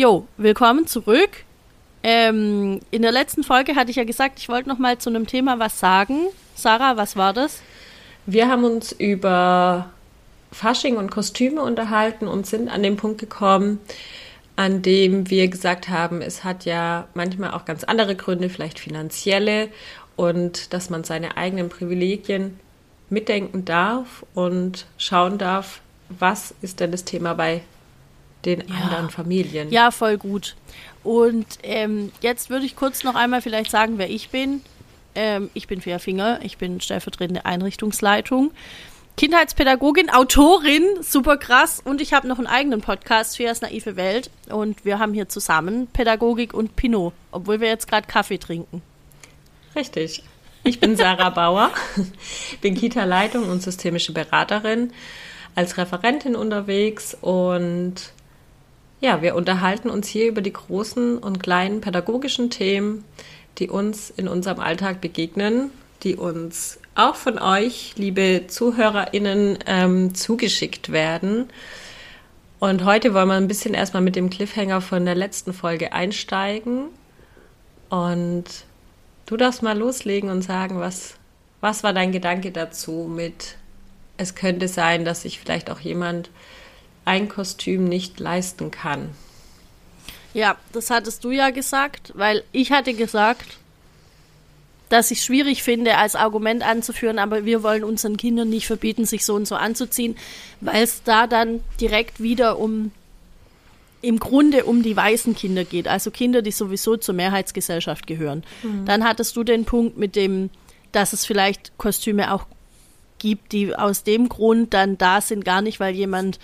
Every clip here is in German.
Jo, willkommen zurück. Ähm, in der letzten Folge hatte ich ja gesagt, ich wollte noch mal zu einem Thema was sagen. Sarah, was war das? Wir haben uns über Fasching und Kostüme unterhalten und sind an den Punkt gekommen, an dem wir gesagt haben, es hat ja manchmal auch ganz andere Gründe, vielleicht finanzielle und dass man seine eigenen Privilegien mitdenken darf und schauen darf, was ist denn das Thema bei den ja. anderen Familien. Ja, voll gut. Und ähm, jetzt würde ich kurz noch einmal vielleicht sagen, wer ich bin. Ähm, ich bin Fia Finger, ich bin stellvertretende Einrichtungsleitung. Kindheitspädagogin, Autorin, super krass. Und ich habe noch einen eigenen Podcast, Fias naive Welt. Und wir haben hier zusammen Pädagogik und Pinot, obwohl wir jetzt gerade Kaffee trinken. Richtig. Ich bin Sarah Bauer, bin Kita-Leitung und systemische Beraterin, als Referentin unterwegs und ja, wir unterhalten uns hier über die großen und kleinen pädagogischen Themen, die uns in unserem Alltag begegnen, die uns auch von euch, liebe ZuhörerInnen, ähm, zugeschickt werden. Und heute wollen wir ein bisschen erstmal mit dem Cliffhanger von der letzten Folge einsteigen. Und du darfst mal loslegen und sagen, was, was war dein Gedanke dazu mit, es könnte sein, dass sich vielleicht auch jemand ein Kostüm nicht leisten kann. Ja, das hattest du ja gesagt, weil ich hatte gesagt, dass ich es schwierig finde, als Argument anzuführen, aber wir wollen unseren Kindern nicht verbieten, sich so und so anzuziehen, weil es da dann direkt wieder um im Grunde um die weißen Kinder geht, also Kinder, die sowieso zur Mehrheitsgesellschaft gehören. Mhm. Dann hattest du den Punkt mit dem, dass es vielleicht Kostüme auch gibt, die aus dem Grund dann da sind, gar nicht, weil jemand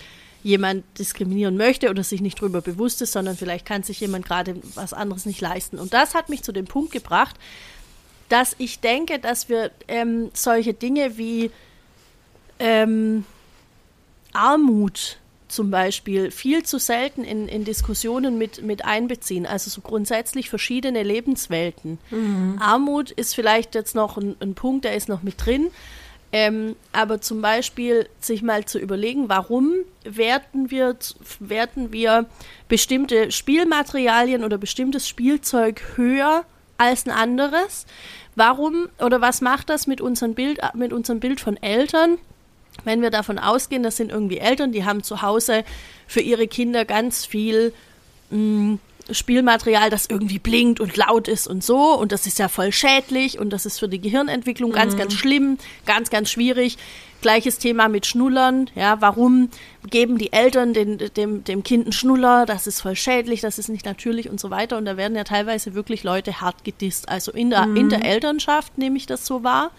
jemand diskriminieren möchte oder sich nicht darüber bewusst ist, sondern vielleicht kann sich jemand gerade was anderes nicht leisten. Und das hat mich zu dem Punkt gebracht, dass ich denke, dass wir ähm, solche Dinge wie ähm, Armut zum Beispiel viel zu selten in, in Diskussionen mit, mit einbeziehen. Also so grundsätzlich verschiedene Lebenswelten. Mhm. Armut ist vielleicht jetzt noch ein, ein Punkt, der ist noch mit drin. Ähm, aber zum Beispiel sich mal zu überlegen, warum werten wir, werten wir bestimmte Spielmaterialien oder bestimmtes Spielzeug höher als ein anderes? Warum oder was macht das mit unserem Bild, mit unserem Bild von Eltern? Wenn wir davon ausgehen, das sind irgendwie Eltern, die haben zu Hause für ihre Kinder ganz viel mh, mm, Spielmaterial, das irgendwie blinkt und laut ist und so. Und das ist ja voll schädlich und das ist für die Gehirnentwicklung ganz, mhm. ganz schlimm, ganz, ganz schwierig. Gleiches Thema mit Schnullern. Ja, warum geben die Eltern den, dem, dem Kind einen Schnuller? Das ist voll schädlich, das ist nicht natürlich und so weiter. Und da werden ja teilweise wirklich Leute hart gedisst. Also in der, mhm. in der Elternschaft nehme ich das so wahr,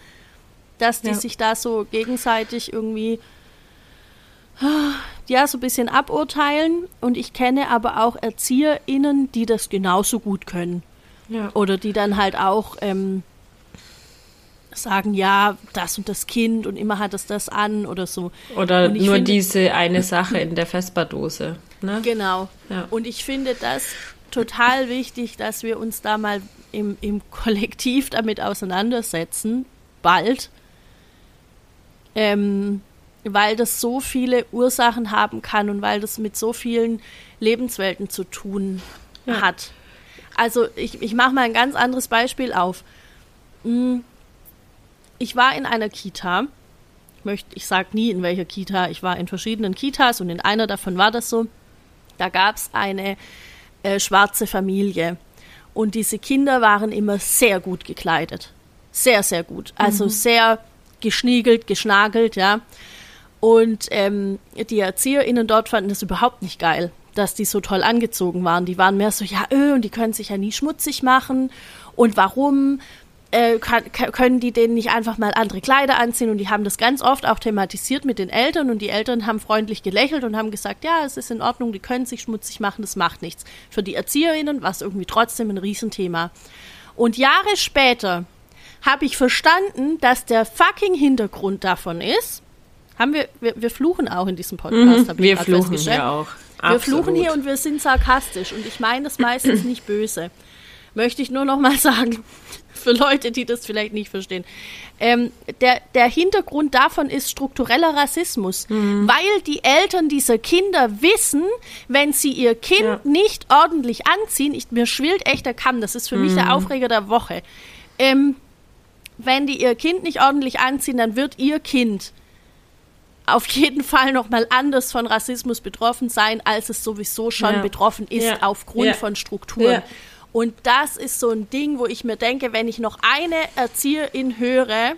dass die ja. sich da so gegenseitig irgendwie ja, so ein bisschen aburteilen. Und ich kenne aber auch ErzieherInnen, die das genauso gut können. Ja. Oder die dann halt auch ähm, sagen, ja, das und das Kind und immer hat es das an oder so. Oder nur finde, diese eine Sache in der Vesperdose. Ne? Genau. Ja. Und ich finde das total wichtig, dass wir uns da mal im, im Kollektiv damit auseinandersetzen, bald. Ähm, weil das so viele Ursachen haben kann und weil das mit so vielen Lebenswelten zu tun ja. hat. Also ich, ich mache mal ein ganz anderes Beispiel auf. Hm, ich war in einer Kita. Ich, möchte, ich sage nie in welcher Kita. Ich war in verschiedenen Kitas und in einer davon war das so. Da gab es eine äh, schwarze Familie. Und diese Kinder waren immer sehr gut gekleidet. Sehr, sehr gut. Also mhm. sehr geschniegelt, geschnagelt, ja. Und ähm, die ErzieherInnen dort fanden das überhaupt nicht geil, dass die so toll angezogen waren. Die waren mehr so, ja, öh, und die können sich ja nie schmutzig machen. Und warum äh, kann, können die denen nicht einfach mal andere Kleider anziehen? Und die haben das ganz oft auch thematisiert mit den Eltern. Und die Eltern haben freundlich gelächelt und haben gesagt, ja, es ist in Ordnung, die können sich schmutzig machen, das macht nichts. Für die ErzieherInnen war es irgendwie trotzdem ein Riesenthema. Und Jahre später habe ich verstanden, dass der fucking Hintergrund davon ist, haben wir, wir, wir fluchen auch in diesem Podcast. Mhm, wir fluchen hier auch. Absolut. Wir fluchen hier und wir sind sarkastisch und ich meine das meistens nicht böse. möchte ich nur noch mal sagen, für Leute, die das vielleicht nicht verstehen. Ähm, der, der Hintergrund davon ist struktureller Rassismus, Mhm. weil die Eltern dieser Kinder wissen, wenn sie ihr Kind Ja. nicht ordentlich anziehen, ich, mir schwillt echt der Kamm, das ist für mich Mhm. der Aufreger der Woche. Ähm, wenn die ihr Kind nicht ordentlich anziehen, dann wird ihr Kind auf jeden Fall nochmal anders von Rassismus betroffen sein, als es sowieso schon Ja. betroffen ist Ja. aufgrund Ja. von Strukturen. Und das ist so ein Ding, wo ich mir denke, wenn ich noch eine Erzieherin höre,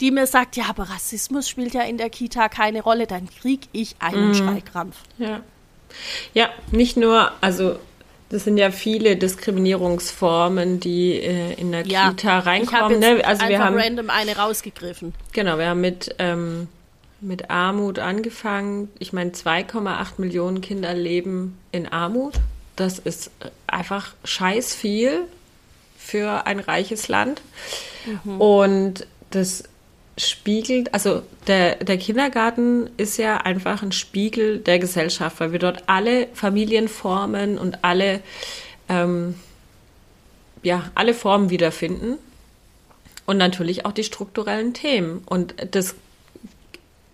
die mir sagt, ja, aber Rassismus spielt ja in der Kita keine Rolle, dann krieg ich Mhm. einen Schreikrampf. Ja. Ja, nicht nur, also das sind ja viele Diskriminierungsformen, die äh, in der Ja, Kita ich habe reinkommen. jetzt Ne? Also wir haben random eine rausgegriffen. genau, wir haben mit ähm, mit Armut angefangen. Ich meine, 2,8 Millionen Kinder leben in Armut. Das ist einfach scheiß viel für ein reiches Land. Und das spiegelt, also der, der Kindergarten ist ja einfach ein Spiegel der Gesellschaft, weil wir dort alle Familienformen und alle, ähm, ja, alle Formen wiederfinden. Und natürlich auch die strukturellen Themen. Und das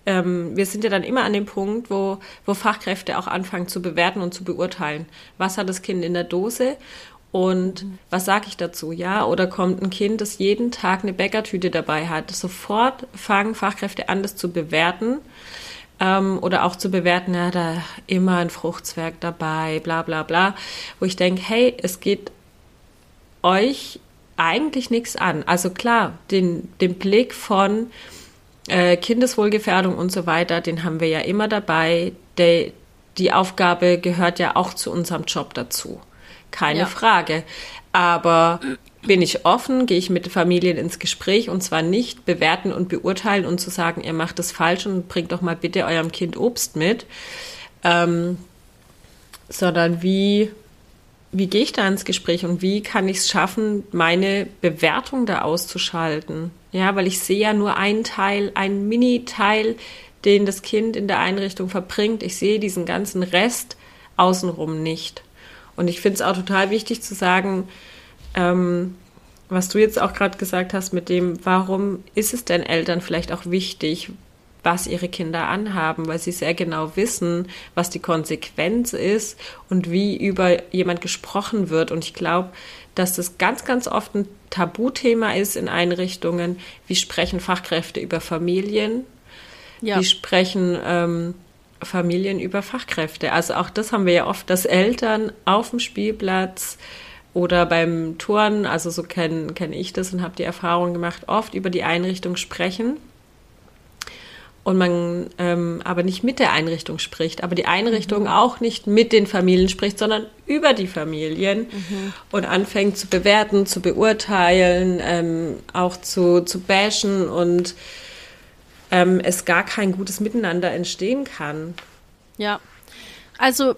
ähm, wir sind ja dann immer an dem Punkt, wo, wo Fachkräfte auch anfangen zu bewerten und zu beurteilen. Was hat das Kind in der Dose und was sage ich dazu? Ja, oder kommt ein Kind, das jeden Tag eine Bäckertüte dabei hat? Sofort fangen Fachkräfte an, das zu bewerten. Ähm, oder auch zu bewerten, ja, da immer ein Fruchtzwerg dabei, bla bla bla. Wo ich denke, hey, es geht euch eigentlich nichts an. Also klar, den, den Blick von äh, Kindeswohlgefährdung und so weiter, den haben wir ja immer dabei. Der, die Aufgabe gehört ja auch zu unserem Job dazu. Keine Ja. Frage. Aber bin ich offen, gehe ich mit Familien ins Gespräch und zwar nicht bewerten und beurteilen und zu sagen, ihr macht es falsch und bringt doch mal bitte eurem Kind Obst mit, ähm, sondern wie, wie gehe ich da ins Gespräch und wie kann ich es schaffen, meine Bewertung da auszuschalten? Ja, weil ich sehe ja nur einen Teil, einen Mini-Teil, den das Kind in der Einrichtung verbringt. Ich sehe diesen ganzen Rest außenrum nicht. Und ich finde es auch total wichtig zu sagen, ähm, was du jetzt auch gerade gesagt hast mit dem, warum ist es denn Eltern vielleicht auch wichtig, was ihre Kinder anhaben, weil sie sehr genau wissen, was die Konsequenz ist und wie über jemand gesprochen wird. Und ich glaube, dass das ganz, ganz oft ein Tabuthema ist in Einrichtungen. Wie sprechen Fachkräfte über Familien? Ja. Wie sprechen ähm, Familien über Fachkräfte? Also auch das haben wir ja oft, dass Eltern auf dem Spielplatz oder beim Touren, also so kenne kenn ich das und habe die Erfahrung gemacht, oft über die Einrichtung sprechen und man ähm, aber nicht mit der Einrichtung spricht, aber die Einrichtung auch nicht mit den Familien spricht, sondern über die Familien und anfängt zu bewerten, zu beurteilen, ähm, auch zu, zu bashen und ähm, es gar kein gutes Miteinander entstehen kann. Ja. Also,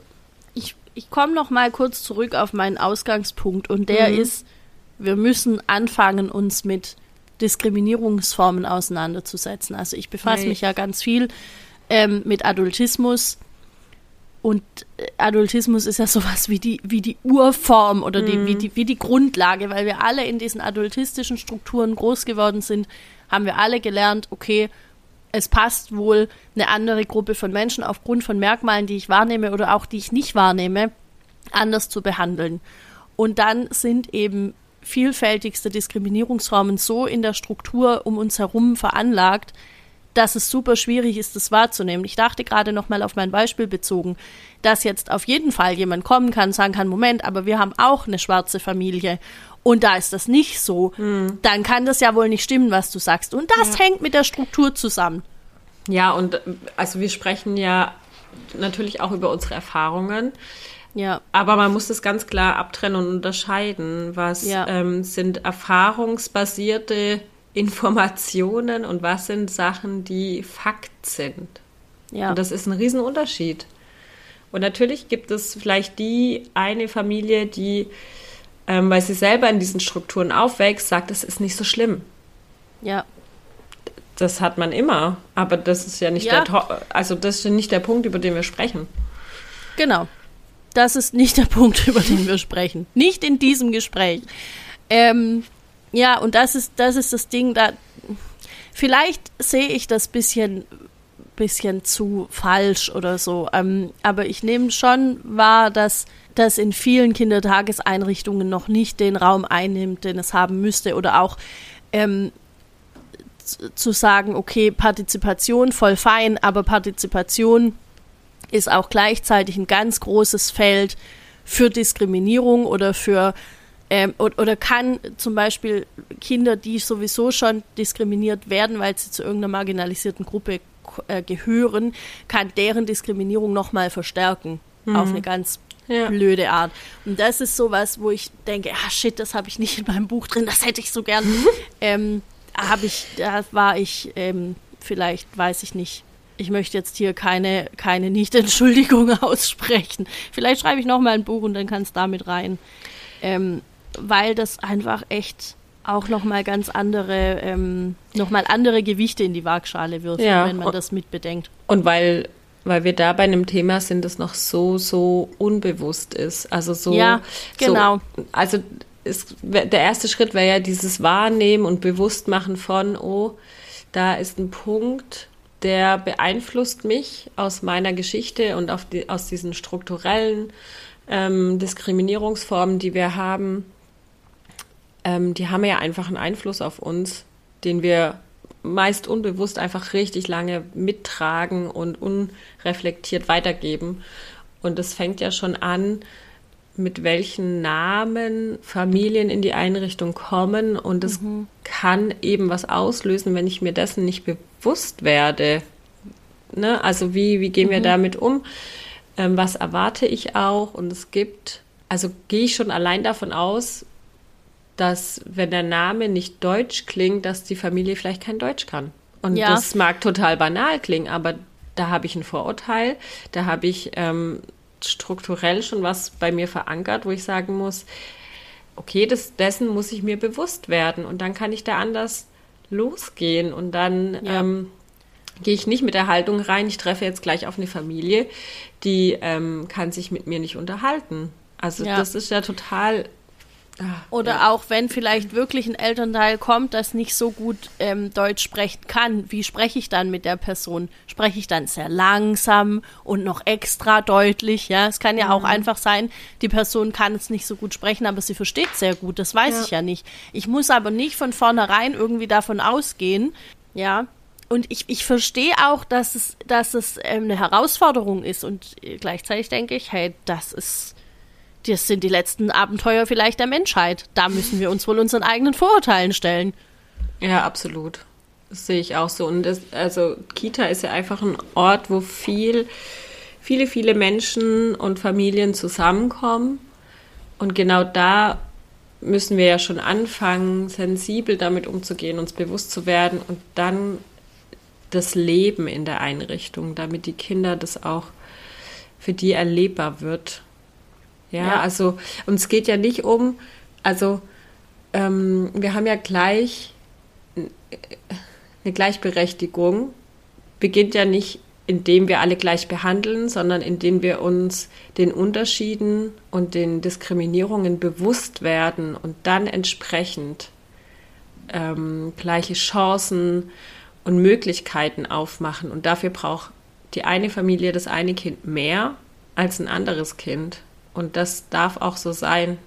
ich, ich komme noch mal kurz zurück auf meinen Ausgangspunkt und der ist, wir müssen anfangen, uns mit Diskriminierungsformen auseinanderzusetzen. Also ich befasse Hey. mich ja ganz viel ähm, mit Adultismus und äh, Adultismus ist ja sowas wie die, wie die Urform oder die, wie, die, wie die Grundlage, weil wir alle in diesen adultistischen Strukturen groß geworden sind, haben wir alle gelernt, okay, es passt wohl eine andere Gruppe von Menschen aufgrund von Merkmalen, die ich wahrnehme oder auch die ich nicht wahrnehme, anders zu behandeln. Und dann sind eben vielfältigste Diskriminierungsformen so in der Struktur um uns herum veranlagt, dass es super schwierig ist, das wahrzunehmen. Ich dachte gerade noch mal auf mein Beispiel bezogen, dass jetzt auf jeden Fall jemand kommen kann, sagen kann, Moment, aber wir haben auch eine schwarze Familie und da ist das nicht so, dann kann das ja wohl nicht stimmen, was du sagst. Und das hängt mit der Struktur zusammen. Ja, und äh, also wir sprechen ja natürlich auch über unsere Erfahrungen. Ja, Aber man muss das ganz klar abtrennen und unterscheiden. Was Ja. ähm, sind erfahrungsbasierte Informationen und was sind Sachen, die Fakt sind? ja. Und das ist ein Riesenunterschied. Und natürlich gibt es vielleicht die eine Familie, die, ähm, weil sie selber in diesen Strukturen aufwächst, sagt, es ist nicht so schlimm. ja. Das hat man immer. Aber das ist ja nicht Ja. der, also das ist ja nicht der Punkt, über den wir sprechen. Genau. Das ist nicht der Punkt, über den wir sprechen. Nicht in diesem Gespräch. Ähm, ja, und das ist, das ist das Ding, da vielleicht sehe ich das bisschen, bisschen zu falsch oder so. Ähm, aber ich nehme schon wahr, dass das in vielen Kindertageseinrichtungen noch nicht den Raum einnimmt, den es haben müsste. Oder auch ähm, zu sagen, okay, Partizipation voll fein, aber Partizipation ist auch gleichzeitig ein ganz großes Feld für Diskriminierung oder für ähm, oder, oder, kann zum Beispiel Kinder, die sowieso schon diskriminiert werden, weil sie zu irgendeiner marginalisierten Gruppe äh, gehören, kann deren Diskriminierung nochmal verstärken mhm. auf eine ganz ja. blöde Art. Und das ist sowas, wo ich denke, ah shit, das habe ich nicht in meinem Buch drin, das hätte ich so gern. ähm, habe ich, da war ich, ähm, vielleicht weiß ich nicht. Ich möchte jetzt hier keine, keine Nicht-Entschuldigung aussprechen. Vielleicht schreibe ich nochmal ein Buch und dann kann es damit rein. Ähm, weil das einfach echt auch nochmal ganz andere, ähm, nochmal andere Gewichte in die Waagschale wirft, ja. wenn man das mitbedenkt. Und weil weil wir da bei einem Thema sind, das noch so, so unbewusst ist. Also so. Ja, genau. So, also ist, der erste Schritt wäre ja dieses Wahrnehmen und Bewusstmachen von, oh, da ist ein Punkt, der beeinflusst mich aus meiner Geschichte und die, aus diesen strukturellen ähm, Diskriminierungsformen, die wir haben. Ähm, die haben ja einfach einen Einfluss auf uns, den wir meist unbewusst einfach richtig lange mittragen und unreflektiert weitergeben. Und es fängt ja schon an, mit welchen Namen Familien in die Einrichtung kommen. Und es mhm. kann eben was auslösen, wenn ich mir dessen nicht bewusst werde. Ne? Also wie, wie gehen wir mhm. damit um? Ähm, was erwarte ich auch? Und es gibt, also gehe ich schon allein davon aus, dass wenn der Name nicht deutsch klingt, dass die Familie vielleicht kein Deutsch kann. Und ja. das mag total banal klingen, aber da habe ich ein Vorurteil, da habe ich ähm, strukturell schon was bei mir verankert, wo ich sagen muss, okay, das, dessen muss ich mir bewusst werden und dann kann ich da anders losgehen und dann ja. ähm, gehe ich nicht mit der Haltung rein, ich treffe jetzt gleich auf eine Familie, die ähm, kann sich mit mir nicht unterhalten. Also ja. das ist ja total Ach, Oder ja. auch wenn vielleicht wirklich ein Elternteil kommt, das nicht so gut ähm, Deutsch sprechen kann, wie spreche ich dann mit der Person? Spreche ich dann sehr langsam und noch extra deutlich? Ja, es kann ja mhm. auch einfach sein, die Person kann es nicht so gut sprechen, aber sie versteht sehr gut. Das weiß ja. ich ja nicht. Ich muss aber nicht von vornherein irgendwie davon ausgehen, ja. Und ich, ich verstehe auch, dass es, dass es ähm, eine Herausforderung ist und gleichzeitig denke ich, hey, das ist das sind die letzten Abenteuer vielleicht der Menschheit. Da müssen wir uns wohl unseren eigenen Vorurteilen stellen. Ja, absolut. Das sehe ich auch so. Und das, also Kita ist ja einfach ein Ort, wo viel, viele, viele Menschen und Familien zusammenkommen. Und genau da müssen wir ja schon anfangen, sensibel damit umzugehen, uns bewusst zu werden und dann das Leben in der Einrichtung, damit die Kinder das auch für die erlebbar wird. Ja, ja. also, und es geht ja nicht um, also, ähm, wir haben ja gleich eine Gleichberechtigung, beginnt ja nicht, indem wir alle gleich behandeln, sondern indem wir uns den Unterschieden und den Diskriminierungen bewusst werden und dann entsprechend ähm, gleiche Chancen und Möglichkeiten aufmachen. Und dafür braucht die eine Familie das eine Kind mehr als ein anderes Kind. Und das darf auch so sein.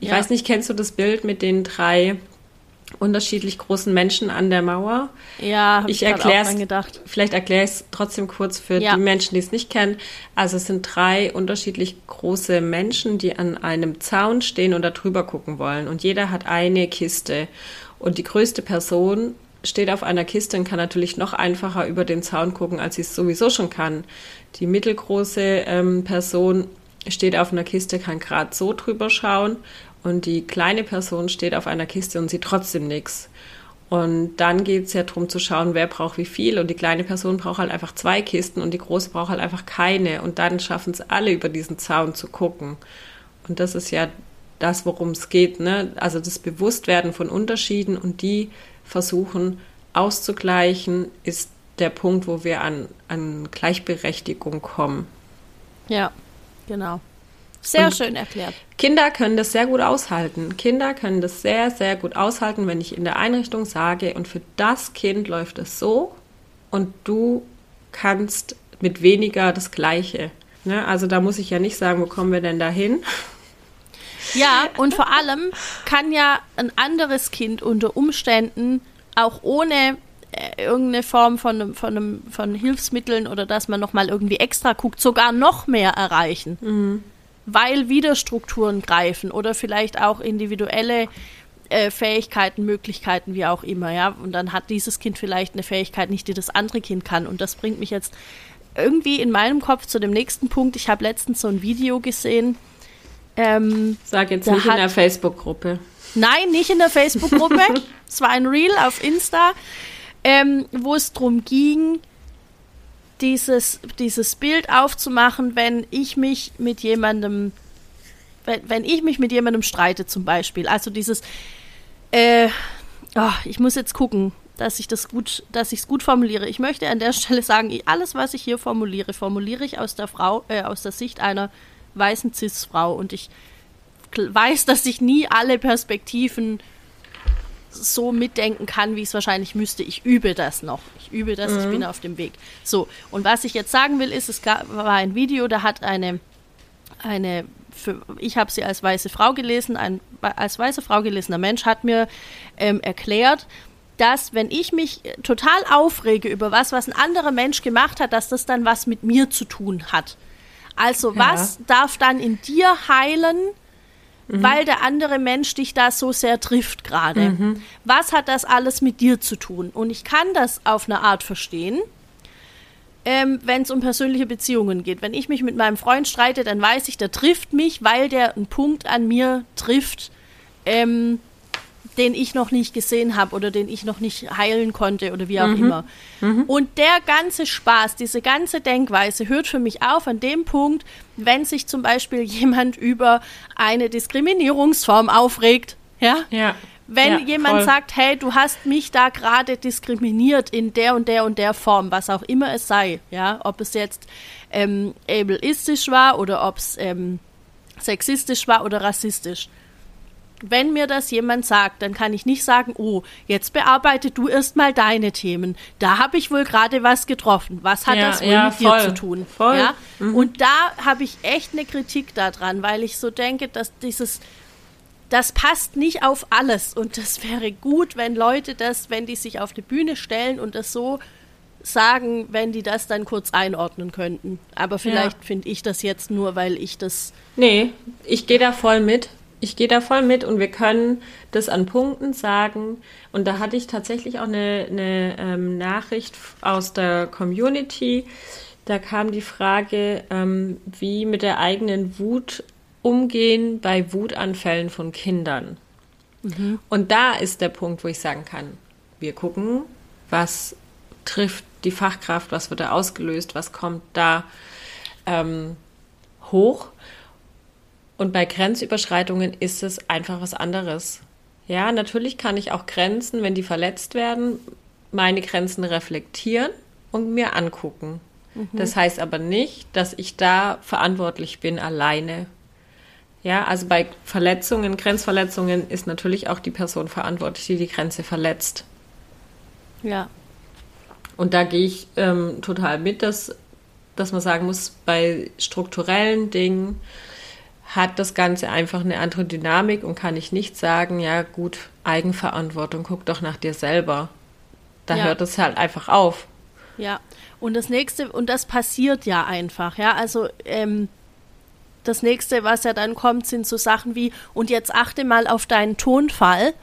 Ich ja. weiß nicht, kennst du das Bild mit den drei unterschiedlich großen Menschen an der Mauer? Ja, ich, ich erkläre es. Vielleicht erkläre ich es trotzdem kurz für ja. die Menschen, die es nicht kennen. Also es sind drei unterschiedlich große Menschen, die an einem Zaun stehen und da drüber gucken wollen. Und jeder hat eine Kiste. Und die größte Person steht auf einer Kiste und kann natürlich noch einfacher über den Zaun gucken, als sie es sowieso schon kann. Die mittelgroße ähm, Person steht auf einer Kiste, kann gerade so drüber schauen und die kleine Person steht auf einer Kiste und sieht trotzdem nichts. Und dann geht es ja darum zu schauen, wer braucht wie viel. Und die kleine Person braucht halt einfach zwei Kisten und die große braucht halt einfach keine. Und dann schaffen es alle über diesen Zaun zu gucken. Und das ist ja das, worum es geht. Ne? Also das Bewusstwerden von Unterschieden und die versuchen auszugleichen, ist der Punkt, wo wir an, an Gleichberechtigung kommen. Ja, Genau. Sehr und schön erklärt. Kinder können das sehr gut aushalten. Kinder können das sehr, sehr gut aushalten, wenn ich in der Einrichtung sage, und für das Kind läuft es so und du kannst mit weniger das Gleiche. Ne? Also da muss ich ja nicht sagen, wo kommen wir denn da hin? Ja, und vor allem kann ja ein anderes Kind unter Umständen auch ohne irgendeine Form von, von, von Hilfsmitteln oder dass man nochmal irgendwie extra guckt, sogar noch mehr erreichen. Mhm weil wieder Strukturen greifen oder vielleicht auch individuelle äh, Fähigkeiten, Möglichkeiten, wie auch immer, ja. Und dann hat dieses Kind vielleicht eine Fähigkeit nicht, die das andere Kind kann. Und das bringt mich jetzt irgendwie in meinem Kopf zu dem nächsten Punkt. Ich habe letztens so ein Video gesehen. Ähm, Sag jetzt nicht hat, in der Facebook-Gruppe. Nein, nicht in der Facebook-Gruppe. es war ein Reel auf Insta, ähm, wo es darum ging, dieses, dieses Bild aufzumachen, wenn ich mich mit jemandem, wenn, wenn ich mich mit jemandem streite zum Beispiel. Also dieses, äh, oh, ich muss jetzt gucken, dass ich das gut, dass ich es gut formuliere. Ich möchte an der Stelle sagen, alles, was ich hier formuliere, formuliere ich aus der Frau, äh, aus der Sicht einer weißen Cis-Frau und ich weiß, dass ich nie alle Perspektiven so mitdenken kann, wie ich es wahrscheinlich müsste. Ich übe das noch. Ich übe das, mhm. ich bin auf dem Weg. So, und was ich jetzt sagen will, ist, es gab, war ein Video, da hat eine, eine für, ich habe sie als weiße Frau gelesen, ein als weiße Frau gelesener Mensch hat mir ähm, erklärt, dass wenn ich mich total aufrege über was, was ein anderer Mensch gemacht hat, dass das dann was mit mir zu tun hat. Also ja. was darf dann in dir heilen, mhm. weil der andere Mensch dich da so sehr trifft gerade. Mhm. Was hat das alles mit dir zu tun? Und ich kann das auf eine Art verstehen. Ähm, wenn es um persönliche Beziehungen geht. Wenn ich mich mit meinem Freund streite, dann weiß ich, der trifft mich, weil der einen Punkt an mir trifft, ähm, den ich noch nicht gesehen habe oder den ich noch nicht heilen konnte oder wie auch mhm. immer. Mhm. Und der ganze Spaß, diese ganze Denkweise hört für mich auf an dem Punkt, wenn sich zum Beispiel jemand über eine Diskriminierungsform aufregt. Ja. ja. Wenn ja, jemand voll. sagt, hey, du hast mich da gerade diskriminiert in der und der und der Form, was auch immer es sei, ja, ob es jetzt ähm, ableistisch war oder ob es ähm, sexistisch war oder rassistisch wenn mir das jemand sagt, dann kann ich nicht sagen, oh, jetzt bearbeite du erstmal deine Themen. Da habe ich wohl gerade was getroffen. Was hat ja, das wohl ja, mit voll, dir zu tun? Voll. Ja? Mhm. Und da habe ich echt eine Kritik daran, weil ich so denke, dass dieses das passt nicht auf alles und das wäre gut, wenn Leute das, wenn die sich auf die Bühne stellen und das so sagen, wenn die das dann kurz einordnen könnten. Aber vielleicht ja. finde ich das jetzt nur, weil ich das. Nee, ich gehe da voll mit ich gehe da voll mit und wir können das an Punkten sagen. Und da hatte ich tatsächlich auch eine, eine ähm, Nachricht aus der Community. Da kam die Frage, ähm, wie mit der eigenen Wut umgehen bei Wutanfällen von Kindern. Mhm. Und da ist der Punkt, wo ich sagen kann, wir gucken, was trifft die Fachkraft, was wird da ausgelöst, was kommt da ähm, hoch und bei Grenzüberschreitungen ist es einfach was anderes. Ja, natürlich kann ich auch Grenzen, wenn die verletzt werden, meine Grenzen reflektieren und mir angucken. Mhm. Das heißt aber nicht, dass ich da verantwortlich bin alleine. Ja, also bei Verletzungen, Grenzverletzungen ist natürlich auch die Person verantwortlich, die die Grenze verletzt. Ja. Und da gehe ich ähm, total mit, dass, dass man sagen muss, bei strukturellen Dingen, hat das Ganze einfach eine andere Dynamik und kann ich nicht sagen, ja gut, Eigenverantwortung, guck doch nach dir selber. Da ja. hört es halt einfach auf. Ja, und das nächste, und das passiert ja einfach, ja, also ähm, das nächste, was ja dann kommt, sind so Sachen wie, und jetzt achte mal auf deinen Tonfall,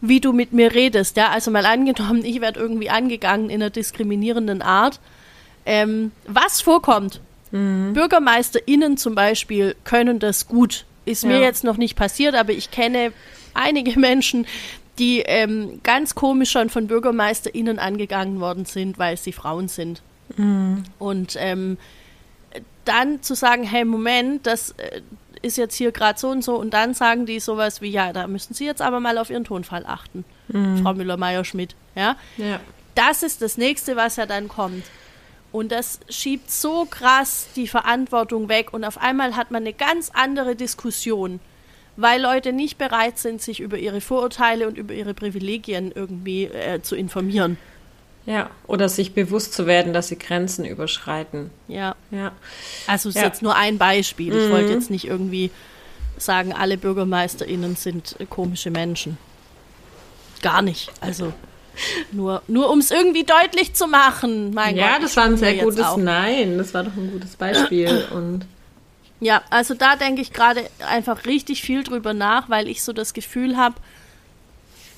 wie du mit mir redest, ja, also mal angenommen, ich werde irgendwie angegangen in einer diskriminierenden Art, ähm, was vorkommt, Mhm. BürgermeisterInnen zum Beispiel können das gut. Ist ja. mir jetzt noch nicht passiert, aber ich kenne einige Menschen, die ähm, ganz komisch schon von BürgermeisterInnen angegangen worden sind, weil sie Frauen sind. Mhm. Und ähm, dann zu sagen, hey, Moment, das äh, ist jetzt hier gerade so und so, und dann sagen die sowas wie, ja, da müssen Sie jetzt aber mal auf Ihren Tonfall achten, mhm. Frau Müller-Meyer-Schmidt. Ja? ja. Das ist das nächste, was ja dann kommt. Und das schiebt so krass die Verantwortung weg und auf einmal hat man eine ganz andere Diskussion, weil Leute nicht bereit sind, sich über ihre Vorurteile und über ihre Privilegien irgendwie äh, zu informieren. Ja, oder sich bewusst zu werden, dass sie Grenzen überschreiten. Ja. Ja. Also es ist Ja. jetzt nur ein Beispiel. Ich Mhm. wollte jetzt nicht irgendwie sagen, alle BürgermeisterInnen sind komische Menschen. Gar nicht. Also nur, nur um es irgendwie deutlich zu machen. Mein ja, Gott, das war ein sehr gutes. Nein. Das war doch ein gutes Beispiel. Und Ja, also da denke ich gerade einfach richtig viel drüber nach, weil ich so das Gefühl habe,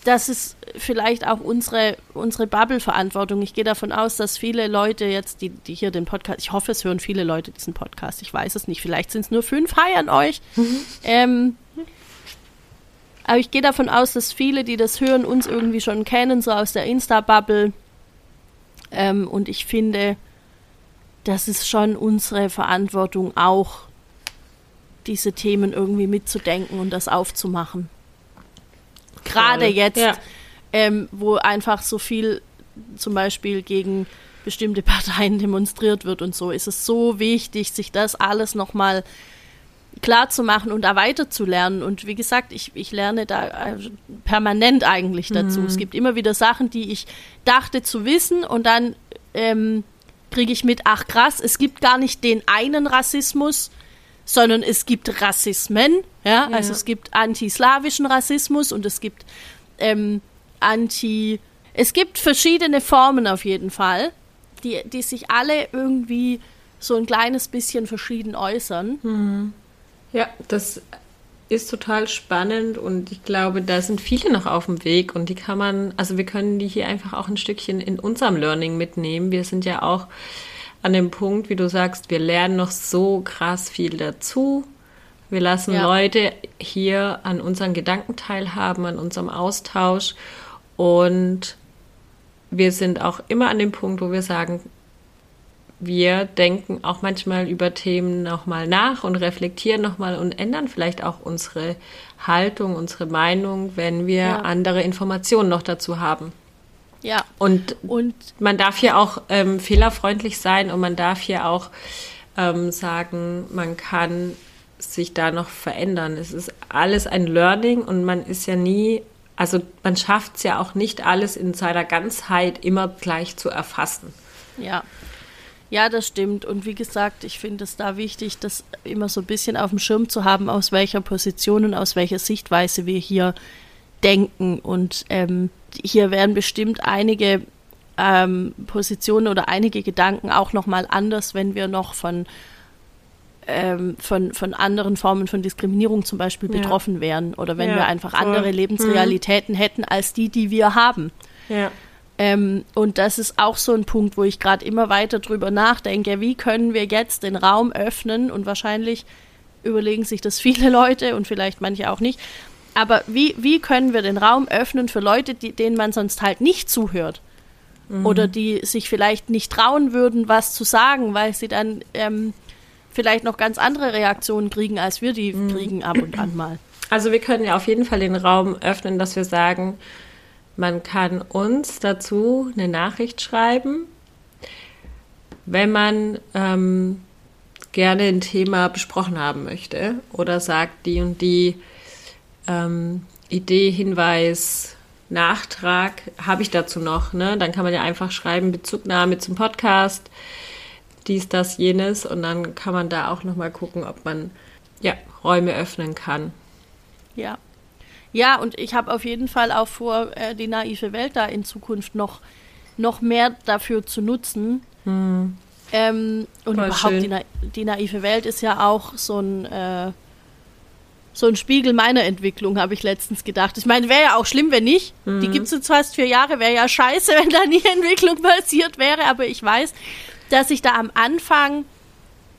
das ist vielleicht auch unsere, unsere Bubble-Verantwortung. Ich gehe davon aus, dass viele Leute jetzt, die, die hier den Podcast, ich hoffe, es hören viele Leute diesen Podcast, ich weiß es nicht, vielleicht sind es nur fünf, hi an euch. ähm, aber ich gehe davon aus, dass viele, die das hören, uns irgendwie schon kennen, so aus der Insta-Bubble. Ähm, und ich finde, das ist schon unsere Verantwortung auch, diese Themen irgendwie mitzudenken und das aufzumachen. Gerade jetzt, Ja. ähm, wo einfach so viel zum Beispiel gegen bestimmte Parteien demonstriert wird und so, ist es so wichtig, sich das alles nochmal klar zu machen und da weiterzulernen. Und wie gesagt, ich, ich lerne da äh, permanent eigentlich dazu. Es gibt immer wieder Sachen, die ich dachte zu wissen und dann ähm, kriege ich mit, ach krass, es gibt gar nicht den einen Rassismus, sondern es gibt Rassismen. Ja, Ja. also es gibt antislawischen Rassismus und es gibt ähm, anti. Es gibt verschiedene Formen auf jeden Fall, die, die sich alle irgendwie so ein kleines bisschen verschieden äußern. Ja, das ist total spannend und ich glaube, da sind viele noch auf dem Weg und die kann man, also wir können die hier einfach auch ein Stückchen in unserem Learning mitnehmen. Wir sind ja auch an dem Punkt, wie du sagst, wir lernen noch so krass viel dazu. Wir lassen Ja. Leute hier an unseren Gedanken teilhaben, an unserem Austausch und wir sind auch immer an dem Punkt, wo wir sagen, wir denken auch manchmal über Themen nochmal nach und reflektieren nochmal und ändern vielleicht auch unsere Haltung, unsere Meinung, wenn wir Ja. andere Informationen noch dazu haben. Ja. Und Und man darf hier auch ähm, fehlerfreundlich sein und man darf hier auch ähm, sagen, man kann sich da noch verändern. Es ist alles ein Learning und man ist ja nie, also man schafft es ja auch nicht alles in seiner Ganzheit immer gleich zu erfassen. Ja. Ja, das stimmt. Und wie gesagt, ich finde es da wichtig, das immer so ein bisschen auf dem Schirm zu haben, aus welcher Position und aus welcher Sichtweise wir hier denken. Und ähm, hier werden bestimmt einige ähm, Positionen oder einige Gedanken auch nochmal anders, wenn wir noch von, ähm, von, von anderen Formen von Diskriminierung zum Beispiel Ja. betroffen wären oder wenn Ja, wir einfach voll. andere Lebensrealitäten hätten als die, die wir haben. Ja. Ähm, und das ist auch so ein Punkt, wo ich gerade immer weiter drüber nachdenke, wie können wir jetzt den Raum öffnen und wahrscheinlich überlegen sich das viele Leute und vielleicht manche auch nicht. Aber wie, wie können wir den Raum öffnen für Leute, die, denen man sonst halt nicht zuhört? Oder die sich vielleicht nicht trauen würden, was zu sagen, weil sie dann ähm, vielleicht noch ganz andere Reaktionen kriegen, als wir die kriegen ab und an mal. Also wir können ja auf jeden Fall den Raum öffnen, dass wir sagen, man kann uns dazu eine Nachricht schreiben, wenn man ähm, gerne ein Thema besprochen haben möchte oder sagt, die und die ähm, Idee, Hinweis, Nachtrag habe ich dazu noch. Ne? Dann kann man ja einfach schreiben, Bezugnahme zum Podcast, dies, das, jenes und dann kann man da auch nochmal gucken, ob man ja, Räume öffnen kann. Ja. Ja, und ich habe auf jeden Fall auch vor, äh, die naive Welt da in Zukunft noch, noch mehr dafür zu nutzen. Ähm, und Voll überhaupt, die, Na die naive Welt ist ja auch so ein, äh, so ein Spiegel meiner Entwicklung, habe ich letztens gedacht. Ich meine, wäre ja auch schlimm, wenn nicht. Die gibt es jetzt fast vier Jahre, wäre ja scheiße, wenn da nie Entwicklung passiert wäre. Aber ich weiß, dass ich da am Anfang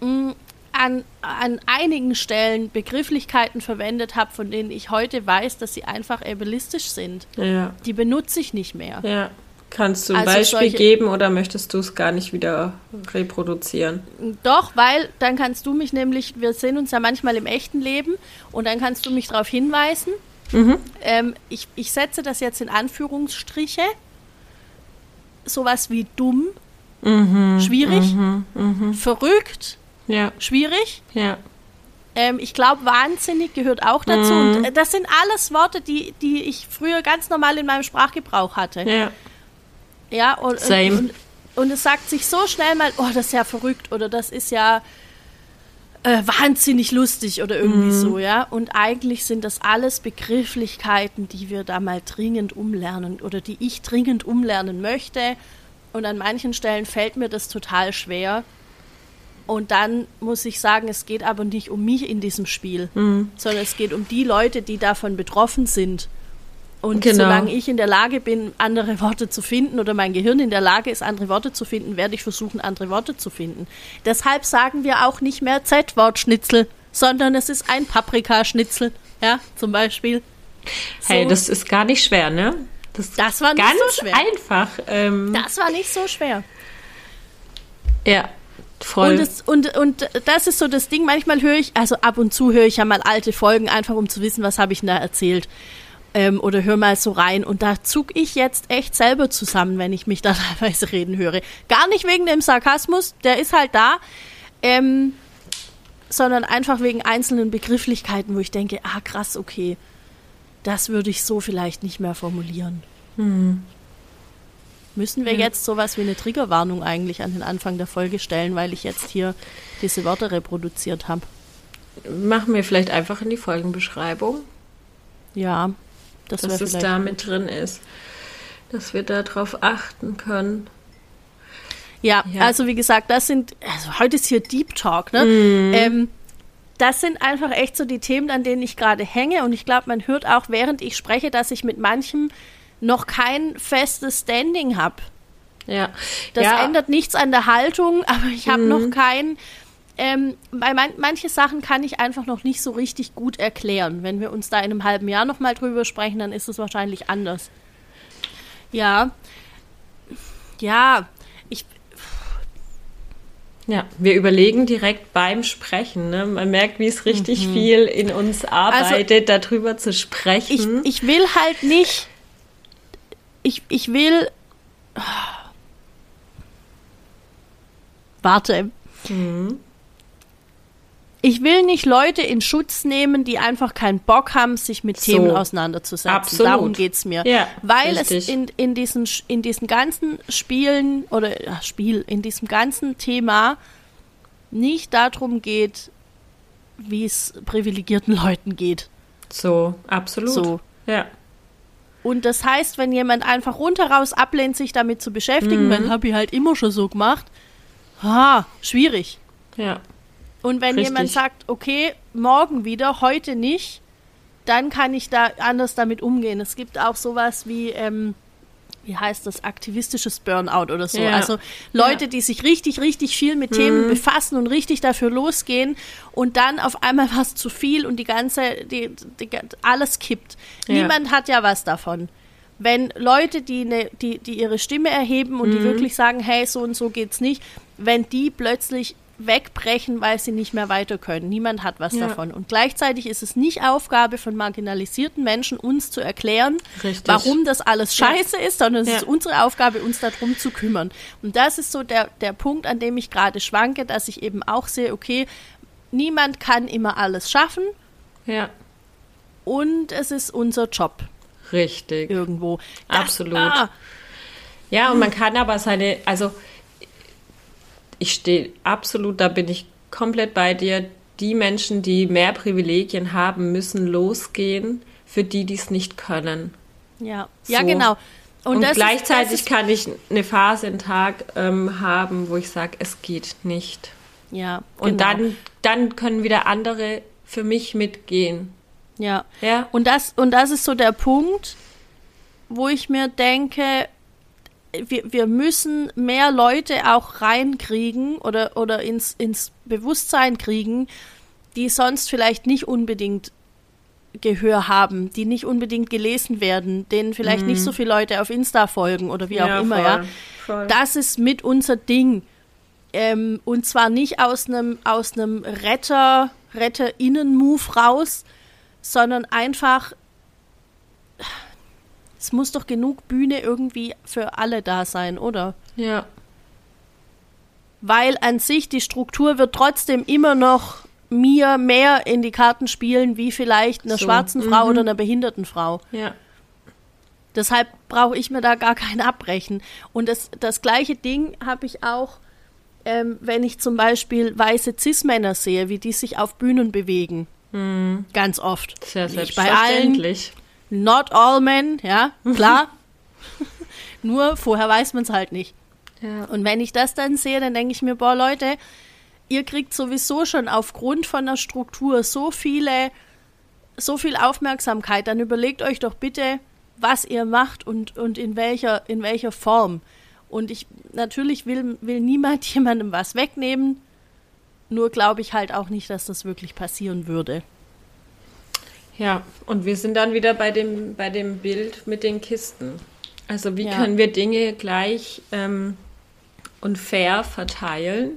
mh, an, an einigen Stellen Begrifflichkeiten verwendet habe, von denen ich heute weiß, dass sie einfach ableistisch sind. Ja, Die benutze ich nicht mehr. ja. Kannst du ein Also Beispiel solche- geben oder möchtest du es gar nicht wieder reproduzieren? Doch, weil dann kannst du mich nämlich, wir sehen uns ja manchmal im echten Leben und dann kannst du mich darauf hinweisen. Ähm, ich, ich setze das jetzt in Anführungsstriche. Sowas wie dumm schwierig. Verrückt, Ja, schwierig. ja. Ähm, ich glaube, wahnsinnig gehört auch dazu. Mhm. Und äh, das sind alles Worte, die, die ich früher ganz normal in meinem Sprachgebrauch hatte. Ja. Ja, und, Same. Und, und, und es sagt sich so schnell mal, oh, das ist ja verrückt oder das ist ja äh, wahnsinnig lustig oder irgendwie Mhm. so, ja. Und eigentlich sind das alles Begrifflichkeiten, die wir da mal dringend umlernen oder die ich dringend umlernen möchte. Und an manchen Stellen fällt mir das total schwer. Und dann muss ich sagen, es geht aber nicht um mich in diesem Spiel, Mhm. sondern es geht um die Leute, die davon betroffen sind. Und Genau. solange ich in der Lage bin, andere Worte zu finden oder mein Gehirn in der Lage ist, andere Worte zu finden, werde ich versuchen, andere Worte zu finden. Deshalb sagen wir auch nicht mehr Z-Wort-Schnitzel, sondern es ist ein Paprikaschnitzel, ja, zum Beispiel. Hey, So. das ist gar nicht schwer, ne? Das, Das war nicht ganz so schwer. einfach. Ähm, Das war nicht so schwer. Ja, voll. Und, das, und, und das ist so das Ding, manchmal höre ich, also ab und zu höre ich ja mal alte Folgen, einfach um zu wissen, was habe ich denn da erzählt. Ähm, oder höre mal so rein. Und da zug ich jetzt echt selber zusammen, wenn ich mich da teilweise reden höre. Gar nicht wegen dem Sarkasmus, der ist halt da, ähm, sondern einfach wegen einzelnen Begrifflichkeiten, wo ich denke, ah krass, okay, das würde ich so vielleicht nicht mehr formulieren. Müssen wir jetzt sowas wie eine Triggerwarnung eigentlich an den Anfang der Folge stellen, weil ich jetzt hier diese Worte reproduziert habe? Machen wir vielleicht einfach in die Folgenbeschreibung, Ja, das dass es da mit drin ist. Dass wir darauf achten können. Ja, Ja. also wie gesagt, das sind, also heute ist hier Deep Talk, ne? Mhm. Ähm, das sind einfach echt so die Themen, an denen ich gerade hänge. Und ich glaube, man hört auch, während ich spreche, dass ich mit manchem noch kein festes Standing habe. Ja. Das ja, ändert nichts an der Haltung, aber ich habe Mhm. noch kein. Ähm, bei man, manche Sachen kann ich einfach noch nicht so richtig gut erklären. Wenn wir uns da in einem halben Jahr nochmal drüber sprechen, dann ist es wahrscheinlich anders. Ja. Ja. Ich, Ja, wir überlegen direkt beim Sprechen. Ne? Man merkt, wie es richtig Mhm. viel in uns arbeitet, darüber zu ich, sprechen. ich will halt nicht. Ich, ich will. Warte. Mhm. Ich will nicht Leute in Schutz nehmen, die einfach keinen Bock haben, sich mit So. Themen auseinanderzusetzen. Absolut. Darum geht's mir. Ja, Weil richtig. es in, in, diesen, in diesen ganzen Spielen oder ja, Spiel, in diesem ganzen Thema nicht darum geht, wie es privilegierten Leuten geht. so, absolut. So. Ja. Und das heißt, wenn jemand einfach rundheraus ablehnt, sich damit zu beschäftigen, Mhm. dann habe ich halt immer schon so gemacht. Ah, schwierig. Ja. Und wenn Richtig. jemand sagt, okay, morgen wieder, heute nicht, dann kann ich da anders damit umgehen. Es gibt auch sowas wie, ähm, wie heißt das, aktivistisches Burnout oder so. Ja. Also Leute, Ja. die sich richtig, richtig viel mit Themen befassen und richtig dafür losgehen und dann auf einmal was zu viel und die ganze, die, die, alles kippt. Ja. Niemand hat ja was davon. Wenn Leute, die, ne, die, die ihre Stimme erheben und die wirklich sagen, hey, so und so geht's nicht, wenn die plötzlich wegbrechen, weil sie nicht mehr weiter können. Niemand hat was Ja. davon. Und gleichzeitig ist es nicht Aufgabe von marginalisierten Menschen, uns zu erklären, Richtig. warum das alles Ja. scheiße ist, sondern es Ja. ist unsere Aufgabe, uns darum zu kümmern. Und das ist so der, der Punkt, an dem ich gerade schwanke, dass ich eben auch sehe, okay, niemand kann immer alles schaffen Ja. und es ist unser Job Richtig. irgendwo. Das- Absolut. Ah, Ja, und man kann aber seine, also ich stehe absolut, da bin ich komplett bei dir. Die Menschen, die mehr Privilegien haben, müssen losgehen für die, die es nicht können. ja. ja, So. genau. Und, ist- gleichzeitig ist, kann ich eine Phase, einen Tag ähm, haben, wo ich sage, es geht nicht. ja, Und genau. dann, dann können wieder andere für mich mitgehen. ja. Ja, Und das, und das ist so der Punkt, wo ich mir denke, wir, wir müssen mehr Leute auch reinkriegen oder, oder ins, ins Bewusstsein kriegen, die sonst vielleicht nicht unbedingt Gehör haben, die nicht unbedingt gelesen werden, denen vielleicht nicht so viele Leute auf Insta folgen oder wie auch Ja, immer, voll, ja. voll. Das ist mit unser Ding. Ähm, und zwar nicht aus einem aus einem Retter, Retterinnen-Move raus, sondern einfach, es muss doch genug Bühne irgendwie für alle da sein, oder? ja. weil an sich die Struktur wird trotzdem immer noch mir mehr in die Karten spielen, wie vielleicht einer So, schwarzen Frau mhm. oder einer behinderten Frau. Ja. Deshalb brauche ich mir da gar kein Abbrechen. Und das, das gleiche Ding habe ich auch, ähm, wenn ich zum Beispiel weiße Cis-Männer sehe, wie die sich auf Bühnen bewegen. Ganz oft. Sehr Nicht bei allen, selbstverständlich. Not all men, ja, klar. Nur vorher weiß man es halt nicht. Ja. Und wenn ich das dann sehe, dann denke ich mir, boah, Leute, ihr kriegt sowieso schon aufgrund von der Struktur so viele, so viel Aufmerksamkeit, dann überlegt euch doch bitte, was ihr macht und, und in welcher, in welcher Form. Und ich, natürlich will, will niemand jemandem was wegnehmen, nur glaube ich halt auch nicht, dass das wirklich passieren würde. Ja, und wir sind dann wieder bei dem, bei dem Bild mit den Kisten. Also wie Ja. können wir Dinge gleich ähm, und fair verteilen,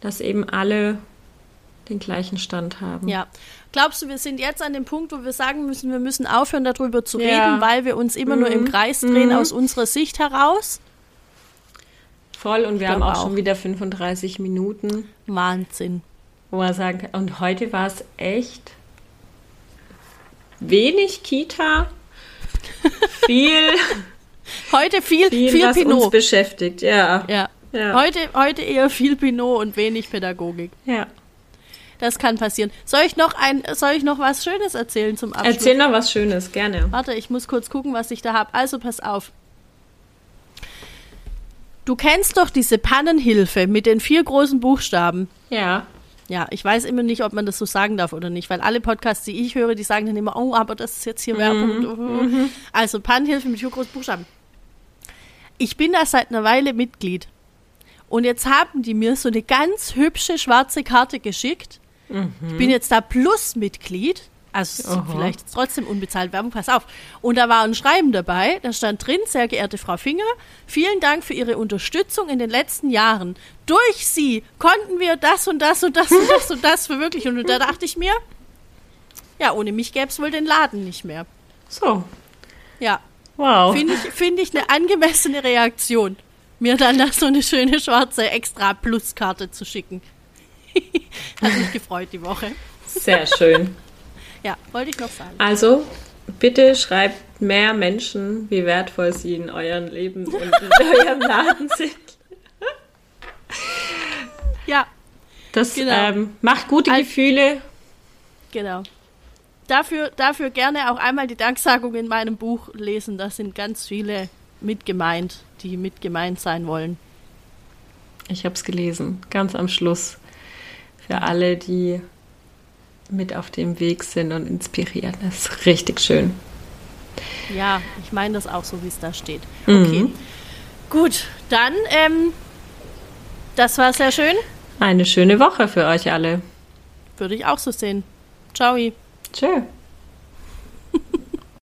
dass eben alle den gleichen Stand haben. Ja. Glaubst du, wir sind jetzt an dem Punkt, wo wir sagen müssen, wir müssen aufhören, darüber zu Ja. reden, weil wir uns immer nur im Kreis drehen aus unserer Sicht heraus? Voll und wir haben auch, auch. schon wieder 35 Minuten, Wahnsinn. wo man sagen kann, und heute war es echt wenig Kita, viel, Heute viel, viel, viel was uns Pinot. beschäftigt. Ja. Ja. Ja. Heute, heute eher viel Pinot und wenig Pädagogik. ja. Das kann passieren. Soll ich noch ein, soll ich noch was Schönes erzählen zum Abschluss? Erzähl noch was Schönes, gerne. Warte, ich muss kurz gucken, was ich da habe. Also pass auf. Du kennst doch diese Pannenhilfe mit den vier großen Buchstaben. Ja. Ja, ich weiß immer nicht, ob man das so sagen darf oder nicht, weil alle Podcasts, die ich höre, die sagen dann immer, oh, aber das ist jetzt hier Werbung. und- Also Pannenhilfe mit großen Buchstaben. Ich bin da seit einer Weile Mitglied. Und jetzt haben die mir so eine ganz hübsche schwarze Karte geschickt. Ich bin jetzt da Plus-Mitglied. Also vielleicht trotzdem unbezahlt Werbung, pass auf. Und da war ein Schreiben dabei, da stand drin, sehr geehrte Frau Finger, vielen Dank für Ihre Unterstützung in den letzten Jahren. Durch Sie konnten wir das und das und das und das und das verwirklichen. Und da dachte ich mir, ja, ohne mich gäbe es wohl den Laden nicht mehr. So. Ja, Wow. finde ich, finde ich eine angemessene Reaktion, mir dann da so eine schöne schwarze Extra-Plus-Karte zu schicken. Hat mich gefreut die Woche. Sehr schön. Ja, wollte ich noch sagen. Also, bitte schreibt mehr Menschen, wie wertvoll sie in eurem Leben und in eurem Laden sind. Ja, Das Genau. ähm, macht gute Al- Gefühle. genau. Dafür, dafür gerne auch einmal die Danksagung in meinem Buch lesen. Da sind ganz viele mitgemeint, die mitgemeint sein wollen. Ich habe es gelesen, ganz am Schluss. Für alle, die mit auf dem Weg sind und inspirieren. Das ist richtig schön. Ja, ich meine das auch so, wie es da steht. Mhm. Okay. Gut, dann, ähm, das war sehr schön. Eine schöne Woche für euch alle. Würde ich auch so sehen. Ciao. Tschö.